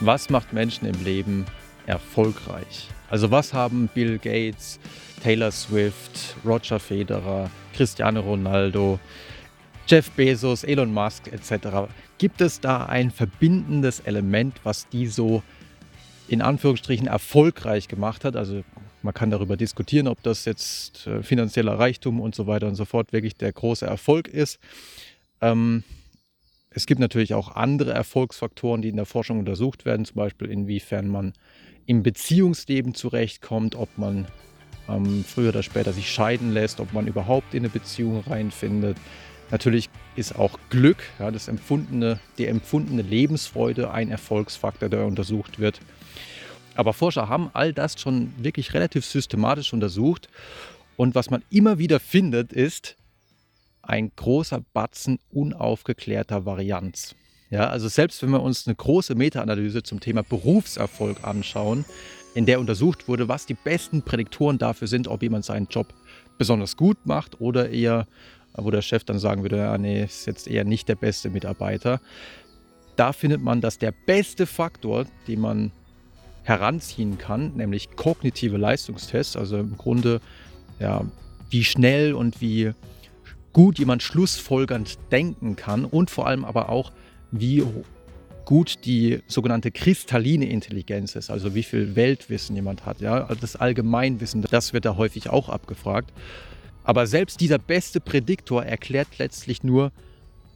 was macht Menschen im Leben erfolgreich? Also was haben Bill Gates, Taylor Swift, Roger Federer, Cristiano Ronaldo, Jeff Bezos, Elon Musk etc. Gibt es da ein verbindendes Element, was die so in Anführungsstrichen erfolgreich gemacht hat? Also man kann darüber diskutieren, ob das jetzt äh, finanzieller Reichtum und so weiter und so fort wirklich der große Erfolg ist. Ähm, es gibt natürlich auch andere Erfolgsfaktoren, die in der Forschung untersucht werden, zum Beispiel inwiefern man im Beziehungsleben zurechtkommt, ob man ähm, früher oder später sich scheiden lässt, ob man überhaupt in eine Beziehung reinfindet. Natürlich ist auch Glück, ja, das empfundene, die empfundene Lebensfreude ein Erfolgsfaktor, der untersucht wird. Aber Forscher haben all das schon wirklich relativ systematisch untersucht. Und was man immer wieder findet, ist, ein großer Batzen unaufgeklärter Varianz. Ja, also selbst wenn wir uns eine große Meta-Analyse zum Thema Berufserfolg anschauen, in der untersucht wurde, was die besten Prädiktoren dafür sind, ob jemand seinen Job besonders gut macht oder eher, wo der Chef dann sagen würde, ja, nee, ist jetzt eher nicht der beste Mitarbeiter. Da findet man, dass der beste Faktor, den man heranziehen kann, nämlich kognitive Leistungstests, also im Grunde, ja, wie schnell und wie gut jemand schlussfolgernd denken kann und vor allem aber auch, wie gut die sogenannte kristalline Intelligenz ist, also wie viel Weltwissen jemand hat. Ja? Also das Allgemeinwissen, das wird da häufig auch abgefragt. Aber selbst dieser beste Prädiktor erklärt letztlich nur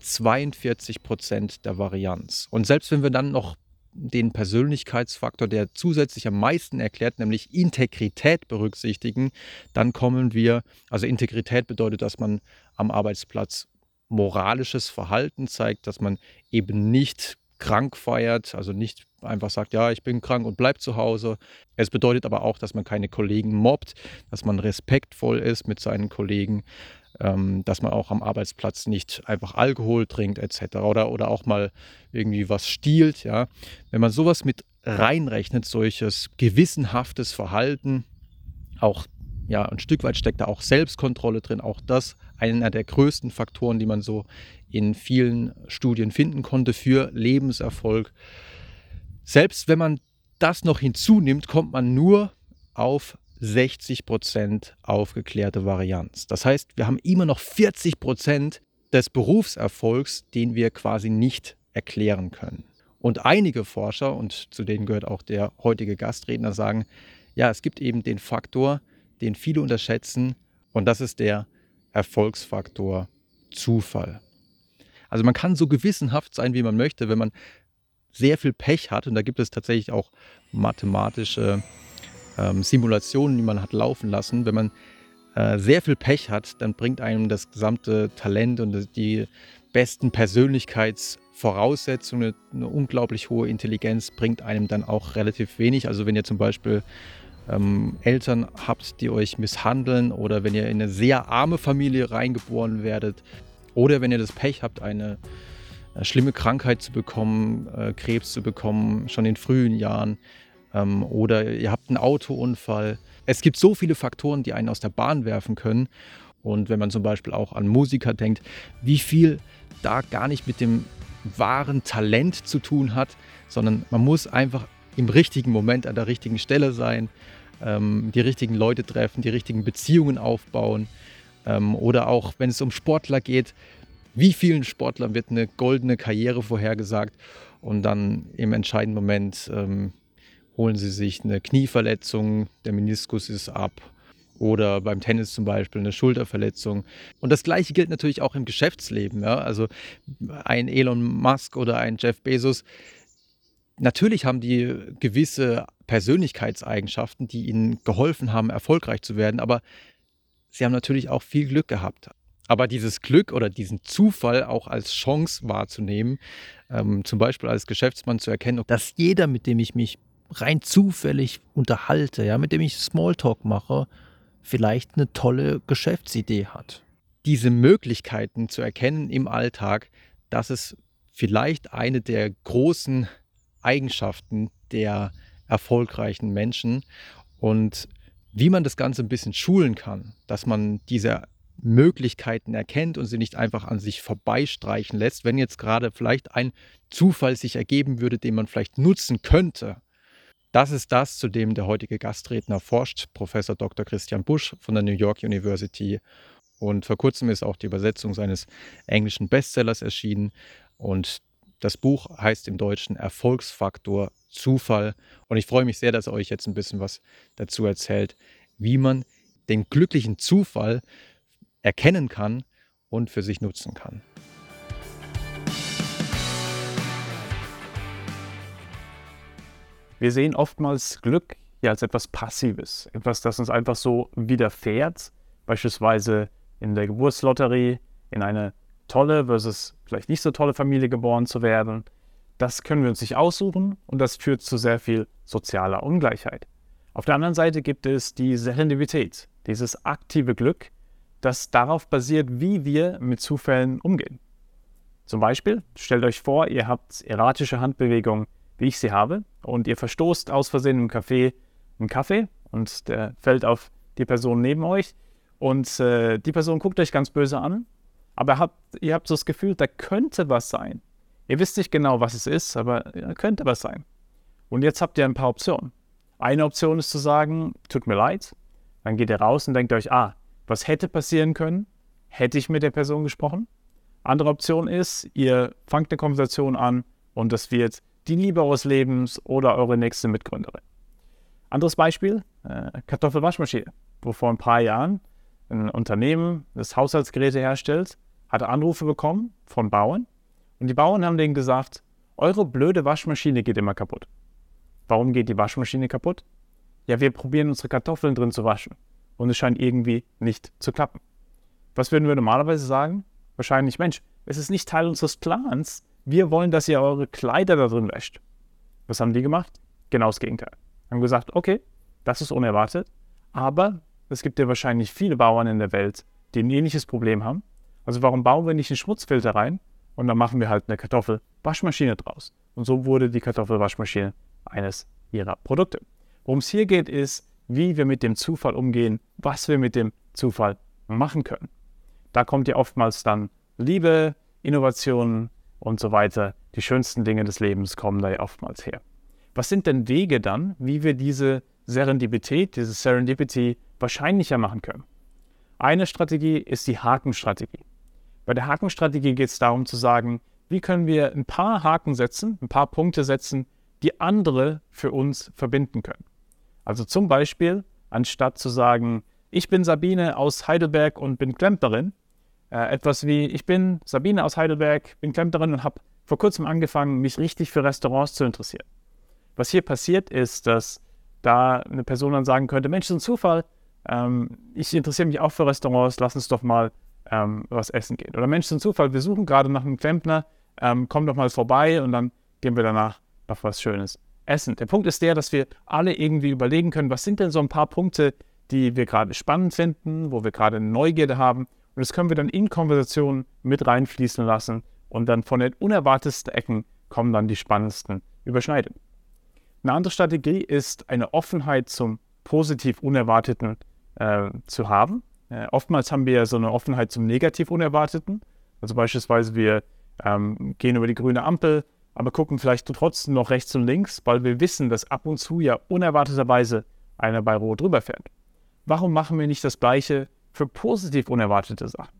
42 Prozent der Varianz. Und selbst wenn wir dann noch den Persönlichkeitsfaktor, der zusätzlich am meisten erklärt, nämlich Integrität berücksichtigen, dann kommen wir, also Integrität bedeutet, dass man am Arbeitsplatz moralisches Verhalten zeigt, dass man eben nicht krank feiert, also nicht einfach sagt, ja, ich bin krank und bleib zu Hause. Es bedeutet aber auch, dass man keine Kollegen mobbt, dass man respektvoll ist mit seinen Kollegen, ähm, dass man auch am Arbeitsplatz nicht einfach Alkohol trinkt etc. Oder, oder auch mal irgendwie was stiehlt. Ja. Wenn man sowas mit reinrechnet, solches gewissenhaftes Verhalten, auch ja, ein Stück weit steckt da auch Selbstkontrolle drin, auch das einer der größten Faktoren, die man so in vielen Studien finden konnte für Lebenserfolg. Selbst wenn man das noch hinzunimmt, kommt man nur auf 60% aufgeklärte Varianz. Das heißt, wir haben immer noch 40% des Berufserfolgs, den wir quasi nicht erklären können. Und einige Forscher, und zu denen gehört auch der heutige Gastredner, sagen, ja, es gibt eben den Faktor, den viele unterschätzen, und das ist der Erfolgsfaktor Zufall. Also man kann so gewissenhaft sein, wie man möchte, wenn man sehr viel Pech hat, und da gibt es tatsächlich auch mathematische ähm, Simulationen, die man hat laufen lassen. Wenn man äh, sehr viel Pech hat, dann bringt einem das gesamte Talent und die besten Persönlichkeitsvoraussetzungen, eine, unglaublich hohe Intelligenz, bringt einem dann auch relativ wenig. Also wenn ihr zum Beispiel ähm, Eltern habt, die euch misshandeln oder wenn ihr in eine sehr arme Familie reingeboren werdet oder wenn ihr das Pech habt, eine, eine schlimme Krankheit zu bekommen, äh, Krebs zu bekommen, schon in frühen Jahren, ähm, oder ihr habt einen Autounfall. Es gibt so viele Faktoren, die einen aus der Bahn werfen können. Und wenn man zum Beispiel auch an Musiker denkt, wie viel da gar nicht mit dem wahren Talent zu tun hat, sondern man muss einfach im richtigen Moment an der richtigen Stelle sein, ähm, die richtigen Leute treffen, die richtigen Beziehungen aufbauen. Ähm, oder auch wenn es um Sportler geht, wie vielen Sportlern wird eine goldene Karriere vorhergesagt und dann im entscheidenden Moment ähm, holen sie sich eine Knieverletzung, der Meniskus ist ab oder beim Tennis zum Beispiel eine Schulterverletzung. Und das Gleiche gilt natürlich auch im Geschäftsleben. Ja? Also ein Elon Musk oder ein Jeff Bezos, natürlich haben die gewisse Persönlichkeitseigenschaften, die ihnen geholfen haben, erfolgreich zu werden, aber sie haben natürlich auch viel Glück gehabt. Aber dieses Glück oder diesen Zufall auch als Chance wahrzunehmen, ähm, zum Beispiel als Geschäftsmann zu erkennen, dass jeder, mit dem ich mich rein zufällig unterhalte, ja, mit dem ich Smalltalk mache, vielleicht eine tolle Geschäftsidee hat. Diese Möglichkeiten zu erkennen im Alltag, das ist vielleicht eine der großen Eigenschaften der erfolgreichen Menschen und wie man das Ganze ein bisschen schulen kann, dass man diese Möglichkeiten erkennt und sie nicht einfach an sich vorbeistreichen lässt, wenn jetzt gerade vielleicht ein Zufall sich ergeben würde, den man vielleicht nutzen könnte. Das ist das, zu dem der heutige Gastredner forscht, Professor Dr. Christian Busch von der New York University. Und vor kurzem ist auch die Übersetzung seines englischen Bestsellers erschienen. Und das Buch heißt im Deutschen Erfolgsfaktor Zufall. Und ich freue mich sehr, dass er euch jetzt ein bisschen was dazu erzählt, wie man den glücklichen Zufall erkennen kann und für sich nutzen kann. Wir sehen oftmals Glück ja als etwas Passives, etwas, das uns einfach so widerfährt, beispielsweise in der Geburtslotterie, in eine tolle versus vielleicht nicht so tolle Familie geboren zu werden. Das können wir uns nicht aussuchen und das führt zu sehr viel sozialer Ungleichheit. Auf der anderen Seite gibt es die Serendipität, dieses aktive Glück, das darauf basiert, wie wir mit Zufällen umgehen. Zum Beispiel, stellt euch vor, ihr habt erratische Handbewegungen, wie ich sie habe, und ihr verstoßt aus Versehen im Café einen Kaffee und der fällt auf die Person neben euch und äh, die Person guckt euch ganz böse an, aber habt, ihr habt so das Gefühl, da könnte was sein. Ihr wisst nicht genau, was es ist, aber da könnte was sein. Und jetzt habt ihr ein paar Optionen. Eine Option ist zu sagen, tut mir leid. Dann geht ihr raus und denkt euch, ah, was hätte passieren können? Hätte ich mit der Person gesprochen? Andere Option ist, ihr fangt eine Konversation an und das wird die Liebe eures Lebens oder eure nächste Mitgründerin. Anderes Beispiel, äh, Kartoffelwaschmaschine, wo vor ein paar Jahren ein Unternehmen, das Haushaltsgeräte herstellt, hatte Anrufe bekommen von Bauern und die Bauern haben denen gesagt, eure blöde Waschmaschine geht immer kaputt. Warum geht die Waschmaschine kaputt? Ja, wir probieren unsere Kartoffeln drin zu waschen und es scheint irgendwie nicht zu klappen. Was würden wir normalerweise sagen? Wahrscheinlich, Mensch, es ist nicht Teil unseres Plans. Wir wollen, dass ihr eure Kleider da drin wäscht. Was haben die gemacht? Genau das Gegenteil. Haben gesagt, okay, das ist unerwartet, aber es gibt ja wahrscheinlich viele Bauern in der Welt, die ein ähnliches Problem haben. Also warum bauen wir nicht einen Schmutzfilter rein und dann machen wir halt eine Kartoffelwaschmaschine draus? Und so wurde die Kartoffelwaschmaschine eines ihrer Produkte. Worum es hier geht, ist, wie wir mit dem Zufall umgehen, was wir mit dem Zufall machen können. Da kommt ja oftmals dann Liebe, Innovation und so weiter. Die schönsten Dinge des Lebens kommen da ja oftmals her. Was sind denn Wege dann, wie wir diese Serendipität, diese Serendipity wahrscheinlicher machen können? Eine Strategie ist die Hakenstrategie. Bei der Hakenstrategie geht es darum zu sagen, wie können wir ein paar Haken setzen, ein paar Punkte setzen, die andere für uns verbinden können. Also zum Beispiel, anstatt zu sagen, ich bin Sabine aus Heidelberg und bin Klempnerin, äh, etwas wie, ich bin Sabine aus Heidelberg, bin Klempnerin und habe vor kurzem angefangen, mich richtig für Restaurants zu interessieren. Was hier passiert ist, dass da eine Person dann sagen könnte, Mensch, das ist ein Zufall, ähm, ich interessiere mich auch für Restaurants, lass uns doch mal ähm, was essen gehen. Oder Mensch, ein Zufall, wir suchen gerade nach einem Klempner, ähm, komm doch mal vorbei und dann gehen wir danach noch was Schönes essen. Der Punkt ist der, dass wir alle irgendwie überlegen können, was sind denn so ein paar Punkte, die wir gerade spannend finden, wo wir gerade Neugierde haben. Und das können wir dann in Konversationen mit reinfließen lassen und dann von den unerwartetsten Ecken kommen dann die spannendsten Überschneidungen. Eine andere Strategie ist, eine Offenheit zum positiv Unerwarteten äh, zu haben. Äh, oftmals haben wir so eine Offenheit zum negativ Unerwarteten. Also beispielsweise wir ähm, gehen über die grüne Ampel, aber gucken vielleicht trotzdem noch rechts und links, weil wir wissen, dass ab und zu ja unerwarteterweise einer bei Rot fährt. Warum machen wir nicht das Gleiche für positiv unerwartete Sachen?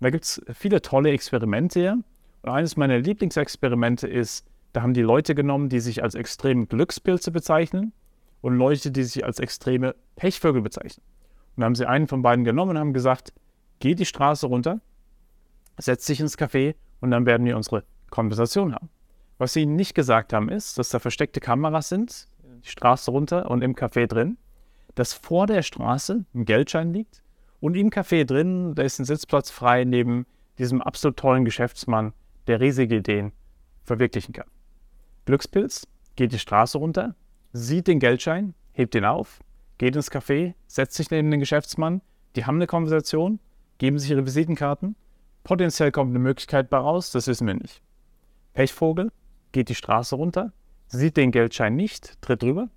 Und da gibt es viele tolle Experimente. Und eines meiner Lieblingsexperimente ist, da haben die Leute genommen, die sich als extreme Glückspilze bezeichnen und Leute, die sich als extreme Pechvögel bezeichnen. Und da haben sie einen von beiden genommen und haben gesagt, geh die Straße runter, setz dich ins Café und dann werden wir unsere Konversation haben. Was sie nicht gesagt haben, ist, dass da versteckte Kameras sind, die Straße runter und im Café drin, dass vor der Straße ein Geldschein liegt und im Café drin, da ist ein Sitzplatz frei neben diesem absolut tollen Geschäftsmann, der riesige Ideen verwirklichen kann. Glückspilz geht die Straße runter, sieht den Geldschein, hebt ihn auf, geht ins Café, setzt sich neben den Geschäftsmann, die haben eine Konversation, geben sich ihre Visitenkarten, potenziell kommt eine Möglichkeit bei raus, das wissen wir nicht. Pechvogel geht die Straße runter, sieht den Geldschein nicht, tritt drüber,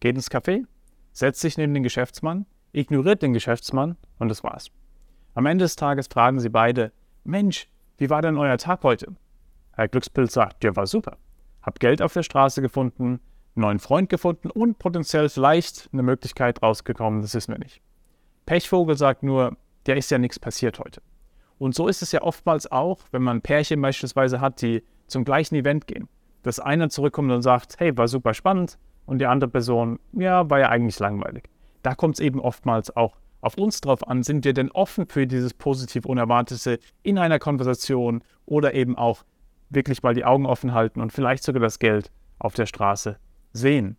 geht ins Café, setzt sich neben den Geschäftsmann, ignoriert den Geschäftsmann und das war's. Am Ende des Tages fragen sie beide, Mensch, wie war denn euer Tag heute? Herr Glückspilz sagt, der war super. Hab Geld auf der Straße gefunden, neuen Freund gefunden und potenziell vielleicht eine Möglichkeit rausgekommen, das wissen wir nicht. Pechvogel sagt nur, der ist ja nichts passiert heute. Und so ist es ja oftmals auch, wenn man Pärchen beispielsweise hat, die zum gleichen Event gehen. Dass einer zurückkommt und sagt, hey, war super spannend und die andere Person, ja, war ja eigentlich langweilig. Da kommt es eben oftmals auch auf uns drauf an, sind wir denn offen für dieses positiv Unerwartete in einer Konversation oder eben auch wirklich mal die Augen offen halten und vielleicht sogar das Geld auf der Straße sehen.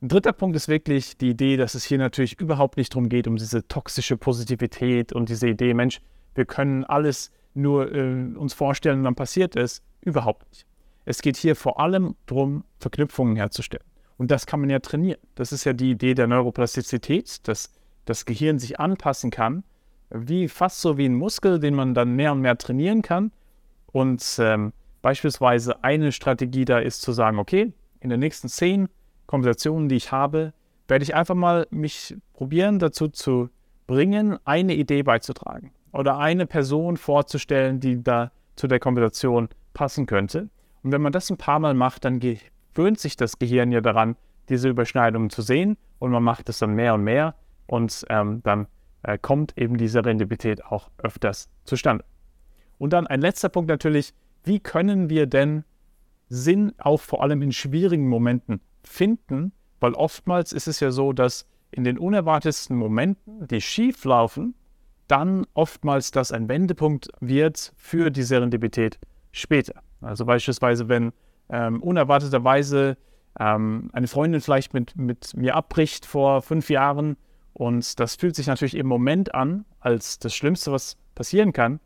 Ein dritter Punkt ist wirklich die Idee, dass es hier natürlich überhaupt nicht darum geht, um diese toxische Positivität und diese Idee, Mensch, wir können alles nur äh, uns vorstellen und dann passiert es. Überhaupt nicht. Es geht hier vor allem darum, Verknüpfungen herzustellen. Und das kann man ja trainieren. Das ist ja die Idee der Neuroplastizität, dass das Gehirn sich anpassen kann, wie fast so wie ein Muskel, den man dann mehr und mehr trainieren kann. Und ähm, beispielsweise eine Strategie da ist zu sagen, okay, in den nächsten zehn Konversationen, die ich habe, werde ich einfach mal mich probieren, dazu zu bringen, eine Idee beizutragen oder eine Person vorzustellen, die da zu der Konversation passen könnte. Und wenn man das ein paar Mal macht, dann gewöhnt sich das Gehirn ja daran, diese Überschneidungen zu sehen und man macht es dann mehr und mehr und ähm, dann äh, kommt eben diese Rendibilität auch öfters zustande. Und dann ein letzter Punkt natürlich, wie können wir denn Sinn auch vor allem in schwierigen Momenten finden? Weil oftmals ist es ja so, dass in den unerwartetsten Momenten, die schief laufen, dann oftmals das ein Wendepunkt wird für die Serendipität später. Also beispielsweise, wenn ähm, unerwarteterweise ähm, eine Freundin vielleicht mit, mit mir abbricht vor fünf Jahren und das fühlt sich natürlich im Moment an als das Schlimmste, was passieren kann.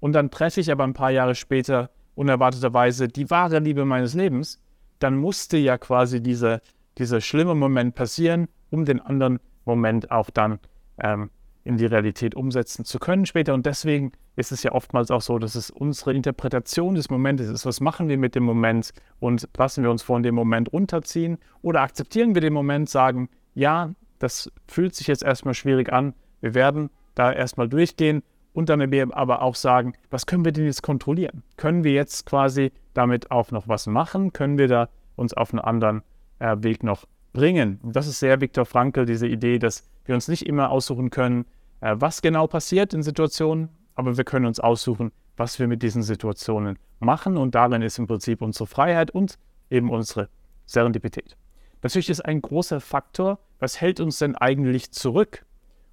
Und dann treffe ich aber ein paar Jahre später unerwarteterweise die wahre Liebe meines Lebens. Dann musste ja quasi dieser, dieser schlimme Moment passieren, um den anderen Moment auch dann ähm, in die Realität umsetzen zu können später. Und deswegen ist es ja oftmals auch so, dass es unsere Interpretation des Momentes ist. Was machen wir mit dem Moment und lassen wir uns von dem Moment runterziehen oder akzeptieren wir den Moment, sagen, ja, das fühlt sich jetzt erstmal schwierig an. Wir werden da erstmal durchgehen und dann aber auch sagen, was können wir denn jetzt kontrollieren? Können wir jetzt quasi damit auch noch was machen? Können wir da uns auf einen anderen äh, Weg noch bringen? Und das ist sehr Viktor Frankl, diese Idee, dass wir uns nicht immer aussuchen können, äh, was genau passiert in Situationen, aber wir können uns aussuchen, was wir mit diesen Situationen machen. Und darin ist im Prinzip unsere Freiheit und eben unsere Serendipität. Natürlich ist ein großer Faktor, was hält uns denn eigentlich zurück?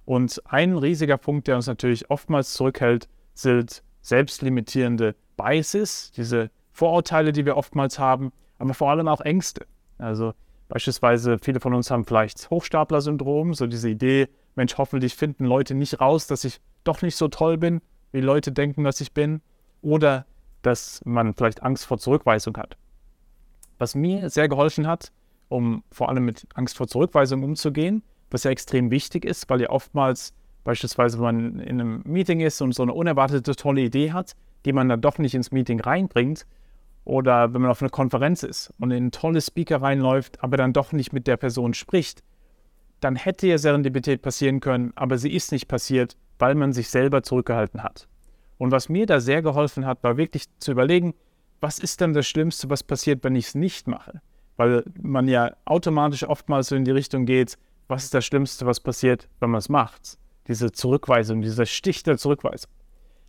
Und ein riesiger Punkt, der uns natürlich oftmals zurückhält, sind selbstlimitierende Biases, diese Vorurteile, die wir oftmals haben, aber vor allem auch Ängste. Also beispielsweise viele von uns haben vielleicht Hochstapler-Syndrom, so diese Idee, Mensch, hoffentlich finden Leute nicht raus, dass ich doch nicht so toll bin, wie Leute denken, dass ich bin. Oder dass man vielleicht Angst vor Zurückweisung hat. Was mir sehr geholfen hat, um vor allem mit Angst vor Zurückweisung umzugehen, was ja extrem wichtig ist, weil ja oftmals beispielsweise, wenn man in einem Meeting ist und so eine unerwartete tolle Idee hat, die man dann doch nicht ins Meeting reinbringt, oder wenn man auf einer Konferenz ist und in ein tolles Speaker reinläuft, aber dann doch nicht mit der Person spricht, dann hätte ja Serendipität passieren können, aber sie ist nicht passiert, weil man sich selber zurückgehalten hat. Und was mir da sehr geholfen hat, war wirklich zu überlegen, was ist denn das Schlimmste, was passiert, wenn ich es nicht mache? weil man ja automatisch oftmals so in die Richtung geht, was ist das Schlimmste, was passiert, wenn man es macht? Diese Zurückweisung, dieser Stich der Zurückweisung.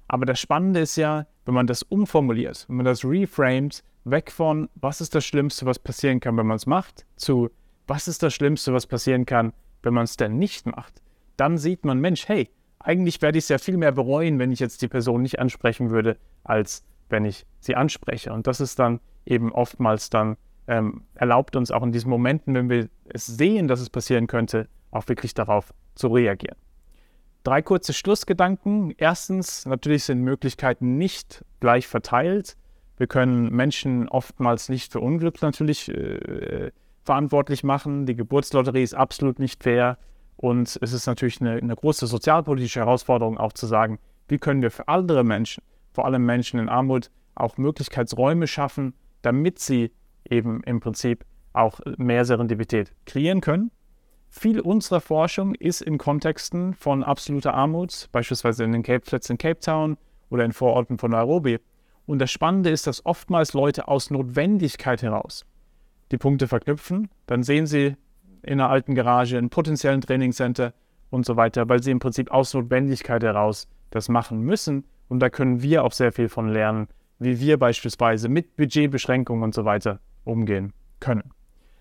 Aber das Spannende ist ja, wenn man das umformuliert, wenn man das reframed, weg von, was ist das Schlimmste, was passieren kann, wenn man es macht, zu, was ist das Schlimmste, was passieren kann, wenn man es denn nicht macht, dann sieht man, Mensch, hey, eigentlich werde ich es ja viel mehr bereuen, wenn ich jetzt die Person nicht ansprechen würde, als wenn ich sie anspreche. Und das ist dann eben oftmals dann ähm, erlaubt uns auch in diesen Momenten, wenn wir es sehen, dass es passieren könnte, auch wirklich darauf zu reagieren. Drei kurze Schlussgedanken. Erstens, natürlich sind Möglichkeiten nicht gleich verteilt. Wir können Menschen oftmals nicht für Unglück natürlich äh, verantwortlich machen. Die Geburtslotterie ist absolut nicht fair. Und es ist natürlich eine, eine große sozialpolitische Herausforderung, auch zu sagen, wie können wir für andere Menschen, vor allem Menschen in Armut, auch Möglichkeitsräume schaffen, damit sie eben im Prinzip auch mehr Serendipität kreieren können. viel unserer Forschung ist in Kontexten von absoluter Armut, beispielsweise in den Cape Flats in Cape Town oder in Vororten von Nairobi. Und das Spannende ist, dass oftmals Leute aus Notwendigkeit heraus die Punkte verknüpfen. Dann sehen sie in einer alten Garage einen potenziellen Trainingscenter und so weiter, weil sie im Prinzip aus Notwendigkeit heraus das machen müssen. Und da können wir auch sehr viel von lernen, wie wir beispielsweise mit Budgetbeschränkungen und so weiter umgehen können.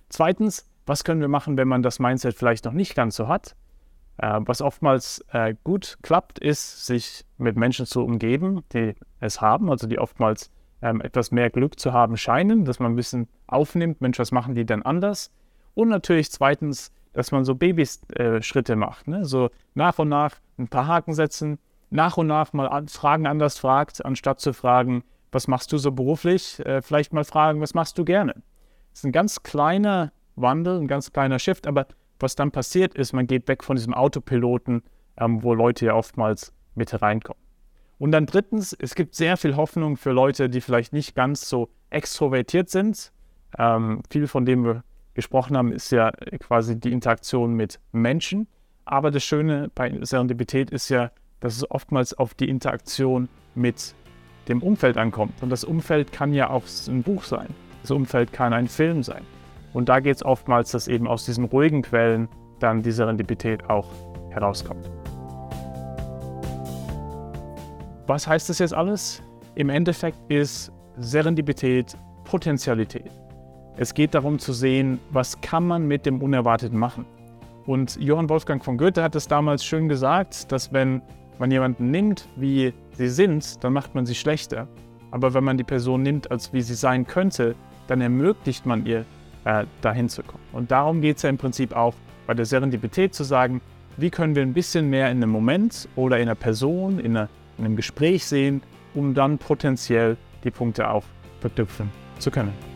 Zweitens, was können wir machen, wenn man das Mindset vielleicht noch nicht ganz so hat? Äh, was oftmals äh, gut klappt, ist, sich mit Menschen zu umgeben, die es haben, also die oftmals ähm, etwas mehr Glück zu haben scheinen, dass man ein bisschen aufnimmt, Mensch, was machen die denn anders? Und natürlich zweitens, dass man so Babyschritte äh, macht, ne? so nach und nach ein paar Haken setzen, nach und nach mal an, Fragen anders fragt, anstatt zu fragen, was machst du so beruflich, äh, vielleicht mal fragen, was machst du gerne? Das ist ein ganz kleiner Wandel, ein ganz kleiner Shift, aber was dann passiert ist, man geht weg von diesem Autopiloten, ähm, wo Leute ja oftmals mit reinkommen. Und dann drittens, es gibt sehr viel Hoffnung für Leute, die vielleicht nicht ganz so extrovertiert sind. Ähm, viel von dem wir gesprochen haben, ist ja quasi die Interaktion mit Menschen. Aber das Schöne bei Serendipität ist ja, dass es oftmals auf die Interaktion mit dem Umfeld ankommt. Und das Umfeld kann ja auch ein Buch sein. Das Umfeld kann ein Film sein. Und da geht es oftmals, dass eben aus diesen ruhigen Quellen dann die Serendipität auch herauskommt. Was heißt das jetzt alles? Im Endeffekt ist Serendipität Potentialität. Es geht darum zu sehen, was kann man mit dem Unerwarteten machen. Und Johann Wolfgang von Goethe hat es damals schön gesagt, dass wenn man jemanden nimmt, wie sie sind, dann macht man sie schlechter. Aber wenn man die Person nimmt, als wie sie sein könnte, dann ermöglicht man ihr, äh, dahin zu kommen. Und darum geht es ja im Prinzip auch bei der Serendipität zu sagen, wie können wir ein bisschen mehr in einem Moment oder in einer Person, in, einer, in einem Gespräch sehen, um dann potenziell die Punkte auch verknüpfen zu können.